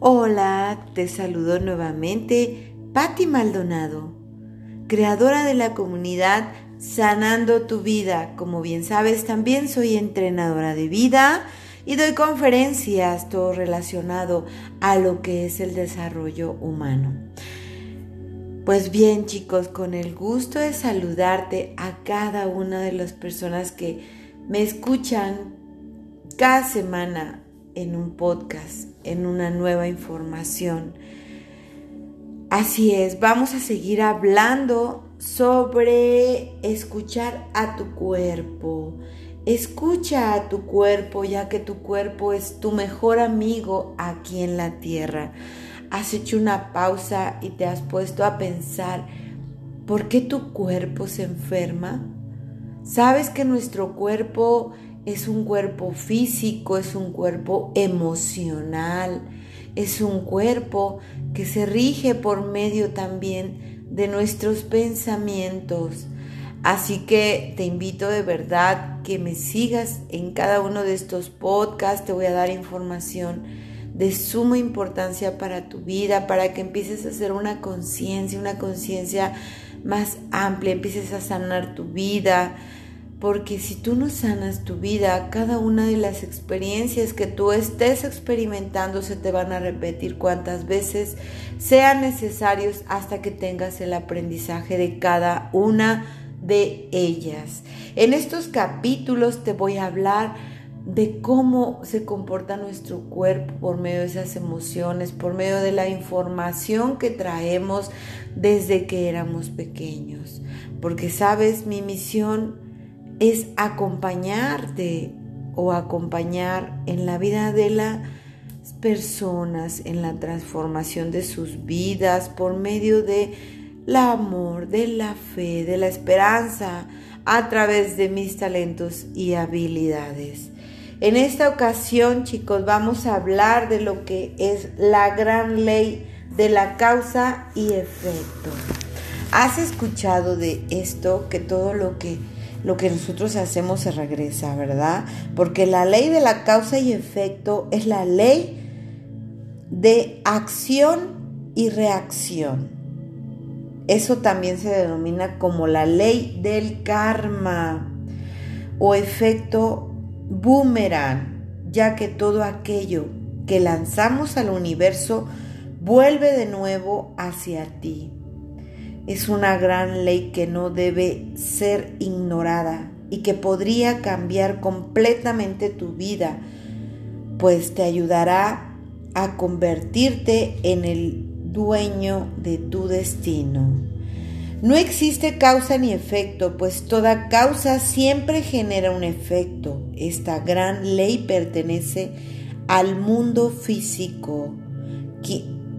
Hola, te saludo nuevamente Patti Maldonado, creadora de la comunidad Sanando tu vida. Como bien sabes, también soy entrenadora de vida y doy conferencias, todo relacionado a lo que es el desarrollo humano. Pues bien chicos, con el gusto de saludarte a cada una de las personas que me escuchan cada semana en un podcast, en una nueva información. Así es, vamos a seguir hablando sobre escuchar a tu cuerpo. Escucha a tu cuerpo ya que tu cuerpo es tu mejor amigo aquí en la tierra. Has hecho una pausa y te has puesto a pensar, ¿por qué tu cuerpo se enferma? ¿Sabes que nuestro cuerpo es un cuerpo físico, es un cuerpo emocional, es un cuerpo que se rige por medio también de nuestros pensamientos. Así que te invito de verdad que me sigas en cada uno de estos podcasts. Te voy a dar información de suma importancia para tu vida, para que empieces a hacer una conciencia, una conciencia más amplia, empieces a sanar tu vida, porque si tú no sanas tu vida, cada una de las experiencias que tú estés experimentando se te van a repetir cuantas veces sean necesarios hasta que tengas el aprendizaje de cada una de ellas. En estos capítulos te voy a hablar de cómo se comporta nuestro cuerpo por medio de esas emociones, por medio de la información que traemos desde que éramos pequeños. Porque sabes, mi misión es acompañarte o acompañar en la vida de las personas, en la transformación de sus vidas por medio de la amor, de la fe, de la esperanza, a través de mis talentos y habilidades. En esta ocasión, chicos, vamos a hablar de lo que es la gran ley de la causa y efecto. ¿Has escuchado de esto que todo lo que lo que nosotros hacemos se regresa, ¿verdad? Porque la ley de la causa y efecto es la ley de acción y reacción. Eso también se denomina como la ley del karma o efecto boomerang, ya que todo aquello que lanzamos al universo vuelve de nuevo hacia ti es una gran ley que no debe ser ignorada y que podría cambiar completamente tu vida, pues te ayudará a convertirte en el dueño de tu destino. No existe causa ni efecto, pues toda causa siempre genera un efecto. Esta gran ley pertenece al mundo físico,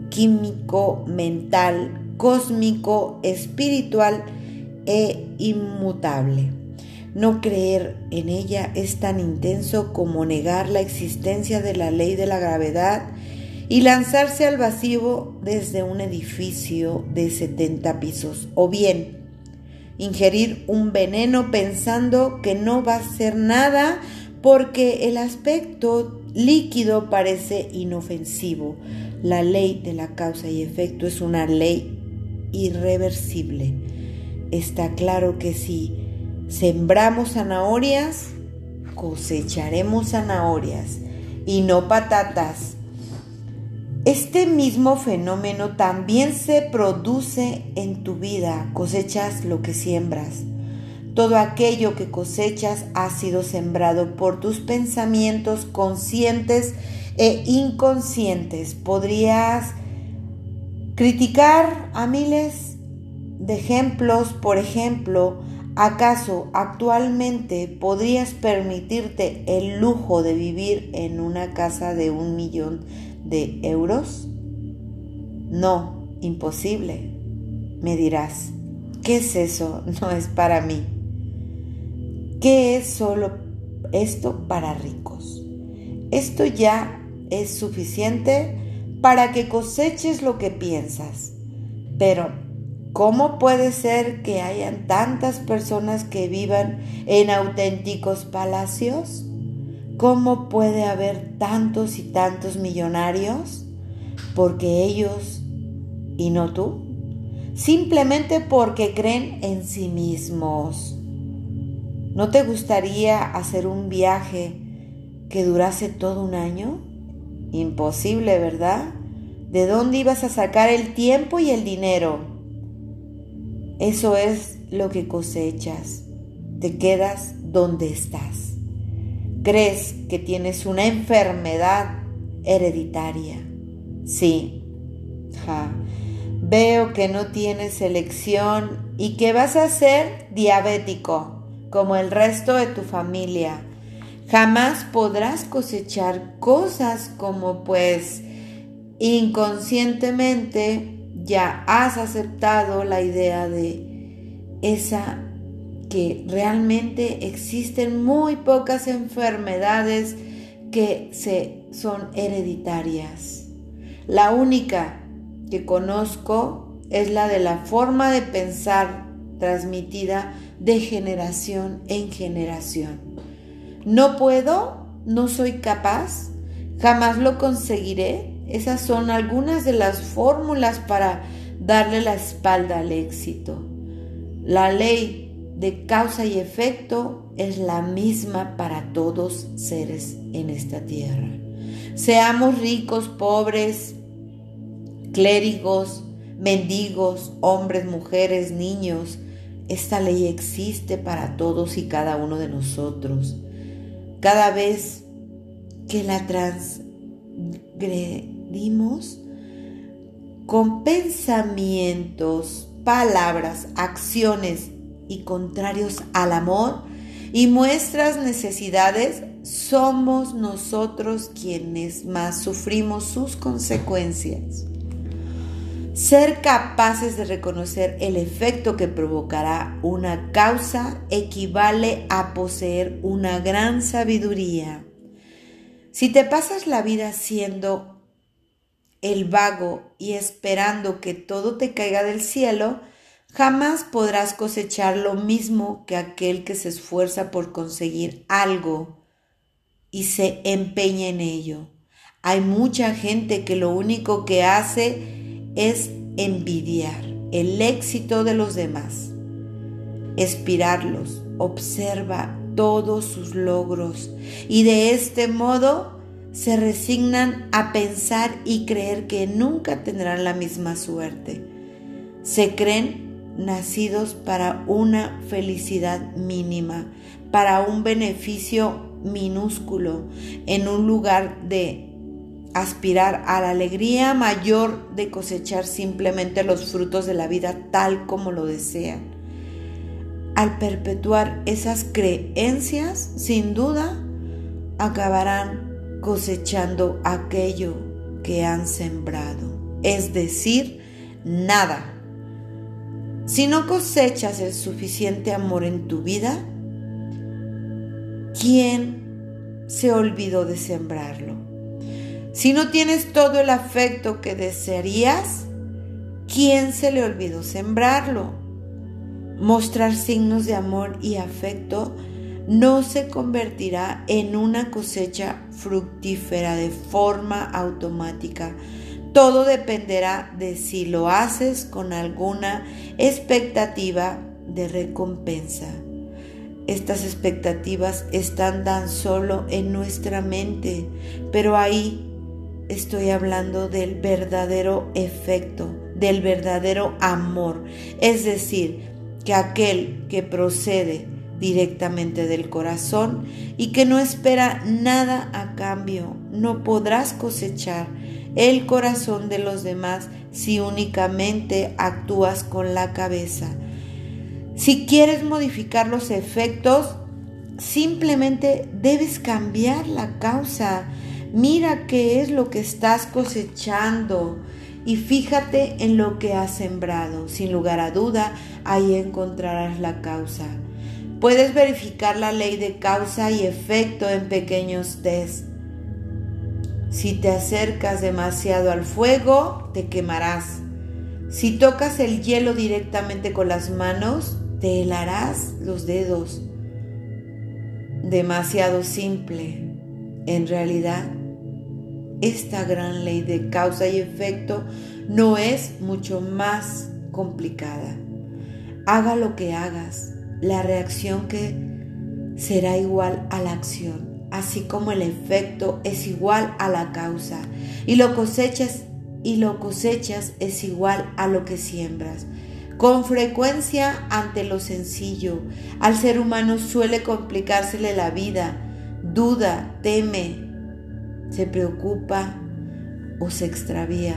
químico, mental, cósmico, espiritual e inmutable. No creer en ella es tan intenso como negar la existencia de la ley de la gravedad y lanzarse al vacío desde un edificio de 70 pisos, o bien ingerir un veneno pensando que no va a ser nada porque el aspecto líquido parece inofensivo. La ley de la causa y efecto es una ley irreversible. Está claro que si sembramos zanahorias, cosecharemos zanahorias y no patatas. Este mismo fenómeno también se produce en tu vida. Cosechas lo que siembras. Todo aquello que cosechas ha sido sembrado por tus pensamientos conscientes e inconscientes. Podrías Criticar a miles de ejemplos, por ejemplo, ¿acaso actualmente podrías permitirte el lujo de vivir en una casa de un millón de euros? No, imposible. Me dirás, ¿qué es eso? No es para mí. ¿Qué es solo esto para ricos? Esto ya es suficiente para que coseches lo que piensas. Pero, ¿cómo puede ser que hayan tantas personas que vivan en auténticos palacios? ¿Cómo puede haber tantos y tantos millonarios? porque ellos y no tú, simplemente porque creen en sí mismos. ¿No te gustaría hacer un viaje que durase todo un año? Imposible, ¿verdad? ¿De dónde ibas a sacar el tiempo y el dinero? Eso es lo que cosechas. Te quedas donde estás. Crees que tienes una enfermedad hereditaria. Sí. Ja. Veo que no tienes elección y que vas a ser diabético, como el resto de tu familia. Jamás podrás cosechar cosas como pues inconscientemente ya has aceptado la idea de esa que realmente existen muy pocas enfermedades que se, son hereditarias. La única que conozco es la de la forma de pensar transmitida de generación en generación. No puedo, no soy capaz, jamás lo conseguiré. Esas son algunas de las fórmulas para darle la espalda al éxito. La ley de causa y efecto es la misma para todos seres en esta tierra. Seamos ricos, pobres, clérigos, mendigos, hombres, mujeres, niños, esta ley existe para todos y cada uno de nosotros. Cada vez que la transgredimos con pensamientos, palabras, acciones y contrarios al amor y nuestras necesidades, somos nosotros quienes más sufrimos sus consecuencias. Ser capaces de reconocer el efecto que provocará una causa equivale a poseer una gran sabiduría. Si te pasas la vida siendo el vago y esperando que todo te caiga del cielo, jamás podrás cosechar lo mismo que aquel que se esfuerza por conseguir algo y se empeña en ello. Hay mucha gente que lo único que hace es envidiar el éxito de los demás, espirarlos, observa todos sus logros y de este modo se resignan a pensar y creer que nunca tendrán la misma suerte. Se creen nacidos para una felicidad mínima, para un beneficio minúsculo, en un lugar de aspirar a la alegría mayor de cosechar simplemente los frutos de la vida tal como lo desean. Al perpetuar esas creencias, sin duda, acabarán cosechando aquello que han sembrado, es decir, nada. Si no cosechas el suficiente amor en tu vida, ¿quién se olvidó de sembrarlo? Si no tienes todo el afecto que desearías, ¿quién se le olvidó sembrarlo? Mostrar signos de amor y afecto no se convertirá en una cosecha fructífera de forma automática. Todo dependerá de si lo haces con alguna expectativa de recompensa. Estas expectativas están tan solo en nuestra mente, pero ahí estoy hablando del verdadero efecto, del verdadero amor. Es decir, que aquel que procede directamente del corazón y que no espera nada a cambio, no podrás cosechar el corazón de los demás si únicamente actúas con la cabeza. Si quieres modificar los efectos, simplemente debes cambiar la causa Mira qué es lo que estás cosechando y fíjate en lo que has sembrado. Sin lugar a duda, ahí encontrarás la causa. Puedes verificar la ley de causa y efecto en pequeños test. Si te acercas demasiado al fuego, te quemarás. Si tocas el hielo directamente con las manos, te helarás los dedos. Demasiado simple. En realidad, esta gran ley de causa y efecto no es mucho más complicada. Haga lo que hagas, la reacción que será igual a la acción, así como el efecto es igual a la causa, y lo cosechas y lo cosechas es igual a lo que siembras. Con frecuencia ante lo sencillo, al ser humano suele complicársele la vida, duda, teme, se preocupa o se extravía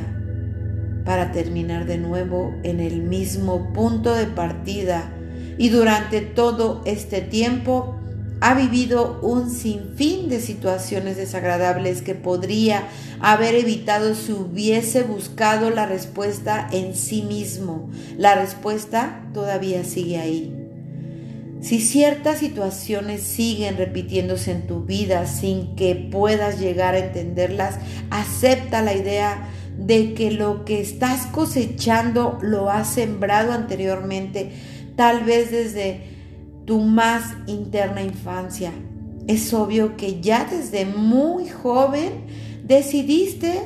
para terminar de nuevo en el mismo punto de partida y durante todo este tiempo ha vivido un sinfín de situaciones desagradables que podría haber evitado si hubiese buscado la respuesta en sí mismo. La respuesta todavía sigue ahí. Si ciertas situaciones siguen repitiéndose en tu vida sin que puedas llegar a entenderlas, acepta la idea de que lo que estás cosechando lo has sembrado anteriormente, tal vez desde tu más interna infancia. Es obvio que ya desde muy joven decidiste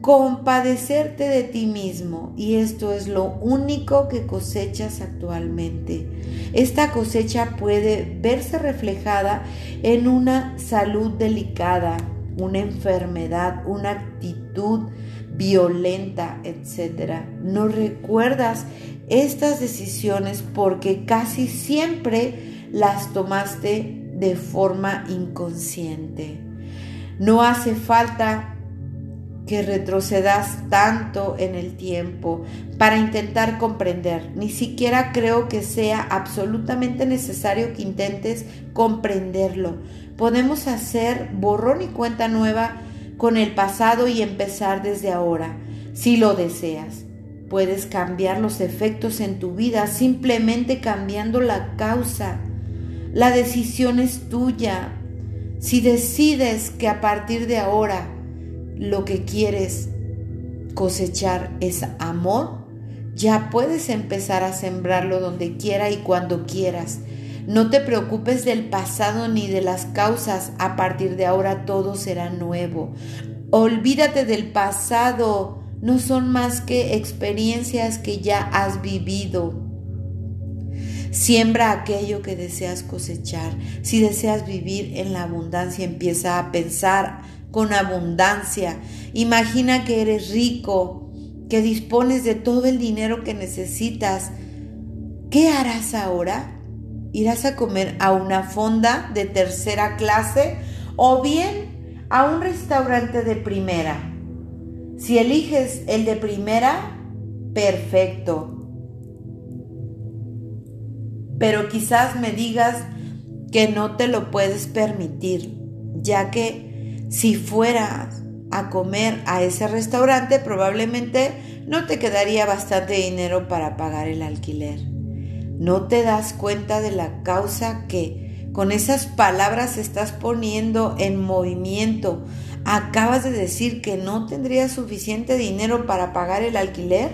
compadecerte de ti mismo y esto es lo único que cosechas actualmente. Esta cosecha puede verse reflejada en una salud delicada, una enfermedad, una actitud violenta, etc. No recuerdas estas decisiones porque casi siempre las tomaste de forma inconsciente. No hace falta que retrocedas tanto en el tiempo para intentar comprender. Ni siquiera creo que sea absolutamente necesario que intentes comprenderlo. Podemos hacer borrón y cuenta nueva con el pasado y empezar desde ahora, si lo deseas. Puedes cambiar los efectos en tu vida simplemente cambiando la causa. La decisión es tuya. Si decides que a partir de ahora lo que quieres cosechar es amor, ya puedes empezar a sembrarlo donde quiera y cuando quieras. No te preocupes del pasado ni de las causas. A partir de ahora todo será nuevo. Olvídate del pasado. No son más que experiencias que ya has vivido. Siembra aquello que deseas cosechar. Si deseas vivir en la abundancia, empieza a pensar con abundancia. Imagina que eres rico, que dispones de todo el dinero que necesitas. ¿Qué harás ahora? ¿Irás a comer a una fonda de tercera clase o bien a un restaurante de primera? Si eliges el de primera, perfecto. Pero quizás me digas que no te lo puedes permitir, ya que si fueras a comer a ese restaurante, probablemente no te quedaría bastante dinero para pagar el alquiler. No te das cuenta de la causa que con esas palabras estás poniendo en movimiento. Acabas de decir que no tendrías suficiente dinero para pagar el alquiler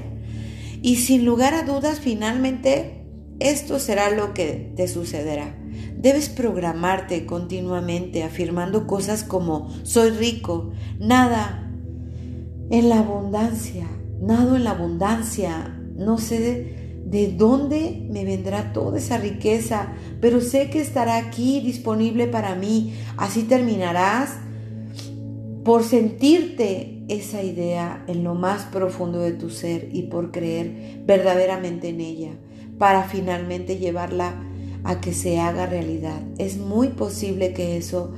y sin lugar a dudas finalmente esto será lo que te sucederá. Debes programarte continuamente afirmando cosas como soy rico, nada en la abundancia, nado en la abundancia, no sé de, de dónde me vendrá toda esa riqueza, pero sé que estará aquí disponible para mí. Así terminarás por sentirte esa idea en lo más profundo de tu ser y por creer verdaderamente en ella, para finalmente llevarla a que se haga realidad. Es muy posible que eso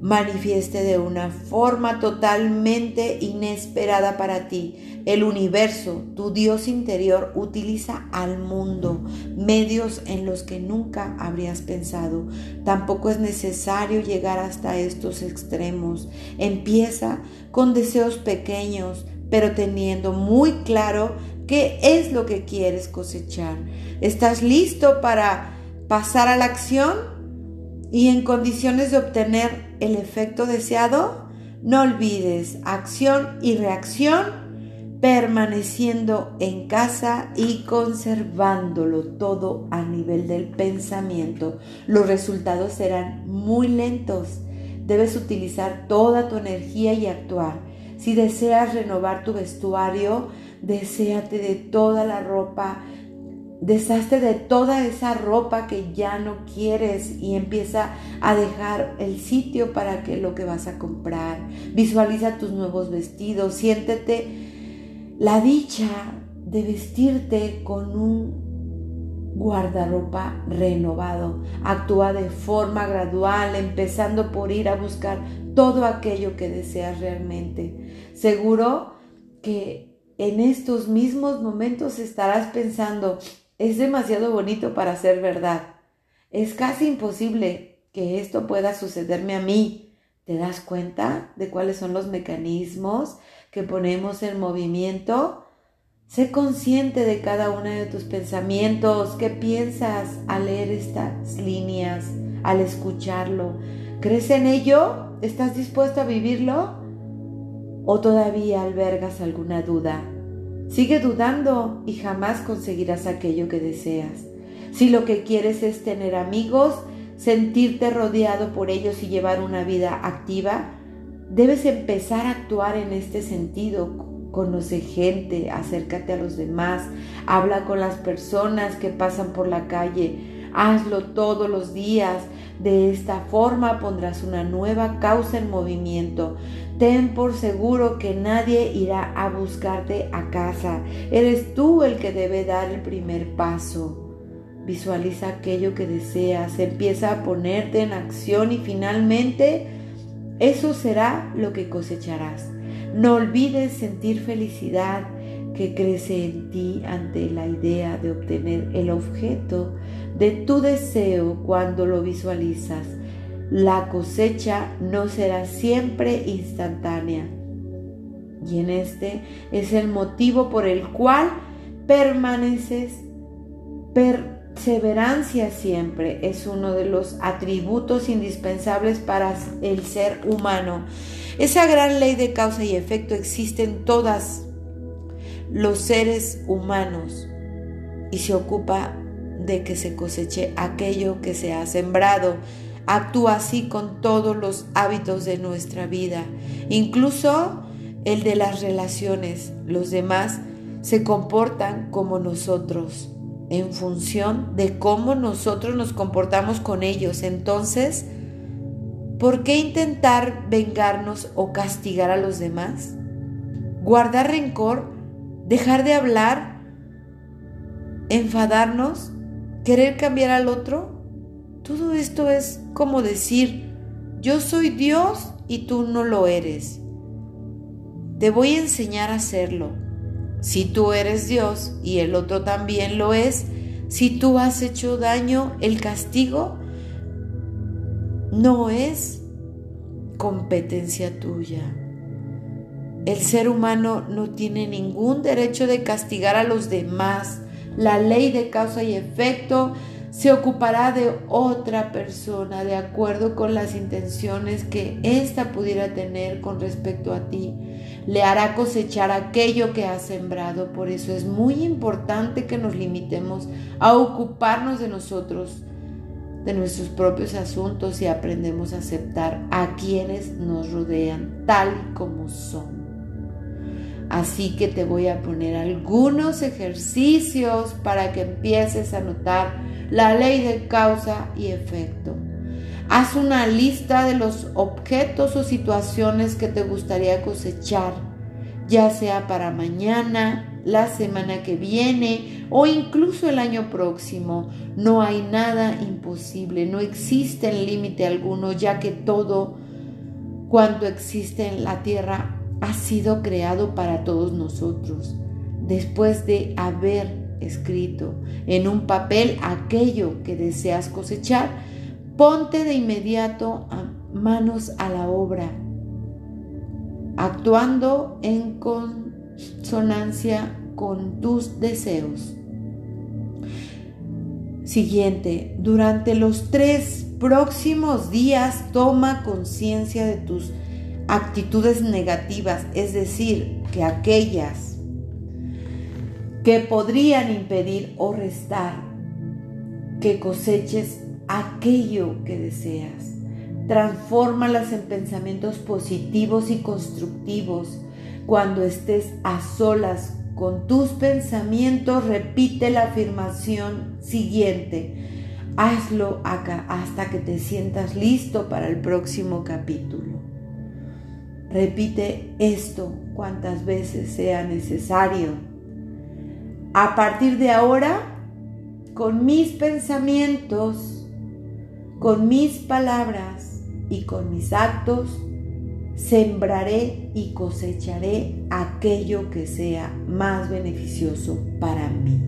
manifieste de una forma totalmente inesperada para ti. El universo, tu Dios interior, utiliza al mundo, medios en los que nunca habrías pensado. Tampoco es necesario llegar hasta estos extremos. Empieza con deseos pequeños, pero teniendo muy claro qué es lo que quieres cosechar. ¿Estás listo para pasar a la acción y en condiciones de obtener el efecto deseado, no olvides acción y reacción permaneciendo en casa y conservándolo todo a nivel del pensamiento. Los resultados serán muy lentos. Debes utilizar toda tu energía y actuar Si deseas renovar tu vestuario, deséate de toda la ropa Deshazte de toda esa ropa que ya no quieres y empieza a dejar el sitio para que lo que vas a comprar. Visualiza tus nuevos vestidos, siéntete la dicha de vestirte con un guardarropa renovado. Actúa de forma gradual, empezando por ir a buscar todo aquello que deseas realmente. Seguro que en estos mismos momentos estarás pensando, es demasiado bonito para ser verdad. Es casi imposible que esto pueda sucederme a mí. ¿Te das cuenta de cuáles son los mecanismos que ponemos en movimiento? Sé consciente de cada uno de tus pensamientos. ¿Qué piensas al leer estas líneas, al escucharlo? ¿Crees en ello? ¿Estás dispuesto a vivirlo? ¿O todavía albergas alguna duda? Sigue dudando y jamás conseguirás aquello que deseas. Si lo que quieres es tener amigos, sentirte rodeado por ellos y llevar una vida activa, debes empezar a actuar en este sentido. Conoce gente, acércate a los demás, habla con las personas que pasan por la calle, hazlo todos los días. De esta forma pondrás una nueva causa en movimiento. Ten por seguro que nadie irá a buscarte a casa. Eres tú el que debe dar el primer paso. Visualiza aquello que deseas, empieza a ponerte en acción y finalmente eso será lo que cosecharás. No olvides sentir felicidad que crece en ti ante la idea de obtener el objeto de tu deseo cuando lo visualizas. La cosecha no será siempre instantánea. Y en este es el motivo por el cual permaneces. Perseverancia siempre es uno de los atributos indispensables para el ser humano. Esa gran ley de causa y efecto existe en todas los seres humanos y se ocupa de que se coseche aquello que se ha sembrado. Actúa así con todos los hábitos de nuestra vida, incluso el de las relaciones. Los demás se comportan como nosotros, en función de cómo nosotros nos comportamos con ellos. Entonces, ¿por qué intentar vengarnos o castigar a los demás? Guardar rencor, dejar de hablar, enfadarnos, querer cambiar al otro todo esto es como decir, yo soy Dios y tú no lo eres. Te voy a enseñar a hacerlo. Si tú eres Dios y el otro también lo es, si tú has hecho daño, el castigo no es competencia tuya. El ser humano no tiene ningún derecho de castigar a los demás. La ley de causa y efecto se ocupará de otra persona de acuerdo con las intenciones que ésta pudiera tener con respecto a ti. Le hará cosechar aquello que ha sembrado. Por eso es muy importante que nos limitemos a ocuparnos de nosotros, de nuestros propios asuntos y aprendemos a aceptar a quienes nos rodean tal como son. Así que te voy a poner algunos ejercicios para que empieces a notar la ley de causa y efecto. Haz una lista de los objetos o situaciones que te gustaría cosechar, ya sea para mañana, la semana que viene o incluso el año próximo. No hay nada imposible, no existe límite alguno, ya que todo cuanto existe en la tierra ha sido creado para todos nosotros. Después de haber escrito en un papel aquello que deseas cosechar, ponte de inmediato a manos a la obra, actuando en consonancia con tus deseos. Siguiente, durante los tres próximos días toma conciencia de tus actitudes negativas, es decir, que aquellas que podrían impedir o restar que coseches aquello que deseas. Transfórmalas en pensamientos positivos y constructivos. Cuando estés a solas con tus pensamientos, repite la afirmación siguiente. Hazlo acá hasta que te sientas listo para el próximo capítulo. Repite esto cuantas veces sea necesario. A partir de ahora, con mis pensamientos, con mis palabras y con mis actos, sembraré y cosecharé aquello que sea más beneficioso para mí.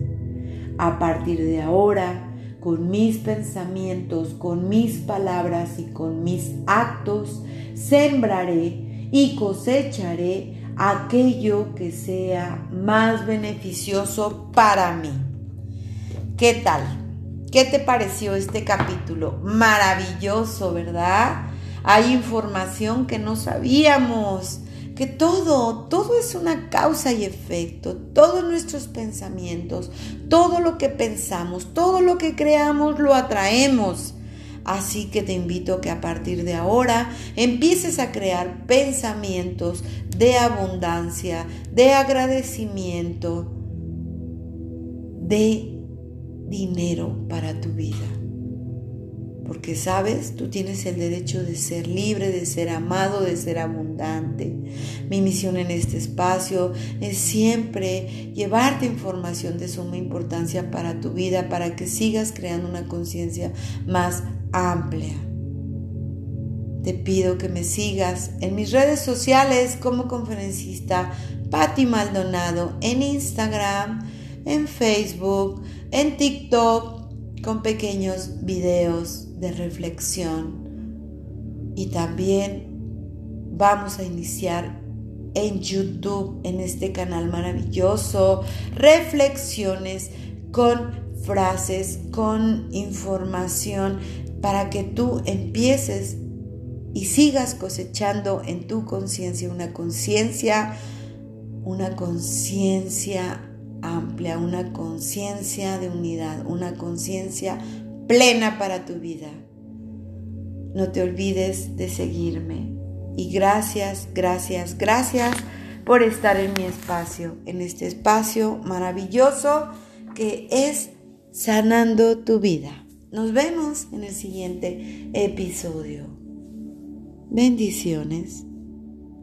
A partir de ahora, con mis pensamientos, con mis palabras y con mis actos, sembraré y cosecharé aquello que sea más beneficioso para mí. ¿Qué tal? ¿Qué te pareció este capítulo? Maravilloso, ¿verdad? Hay información que no sabíamos, que todo, todo es una causa y efecto, todos nuestros pensamientos, todo lo que pensamos, todo lo que creamos lo atraemos. Así que te invito que a partir de ahora empieces a crear pensamientos de abundancia, de agradecimiento, de dinero para tu vida porque sabes, tú tienes el derecho de ser libre, de ser amado, de ser abundante. Mi misión en este espacio es siempre llevarte información de suma importancia para tu vida, para que sigas creando una conciencia más amplia. Te pido que me sigas en mis redes sociales como conferencista Patti Maldonado en Instagram, en Facebook, en TikTok con pequeños videos de reflexión. Y también vamos a iniciar en YouTube, en este canal maravilloso, reflexiones con frases, con información, para que tú empieces y sigas cosechando en tu conciencia una conciencia, una conciencia amplia, una conciencia de unidad, una conciencia plena para tu vida. No te olvides de seguirme. Y gracias, gracias, gracias por estar en mi espacio, en este espacio maravilloso que es sanando tu vida. Nos vemos en el siguiente episodio. Bendiciones.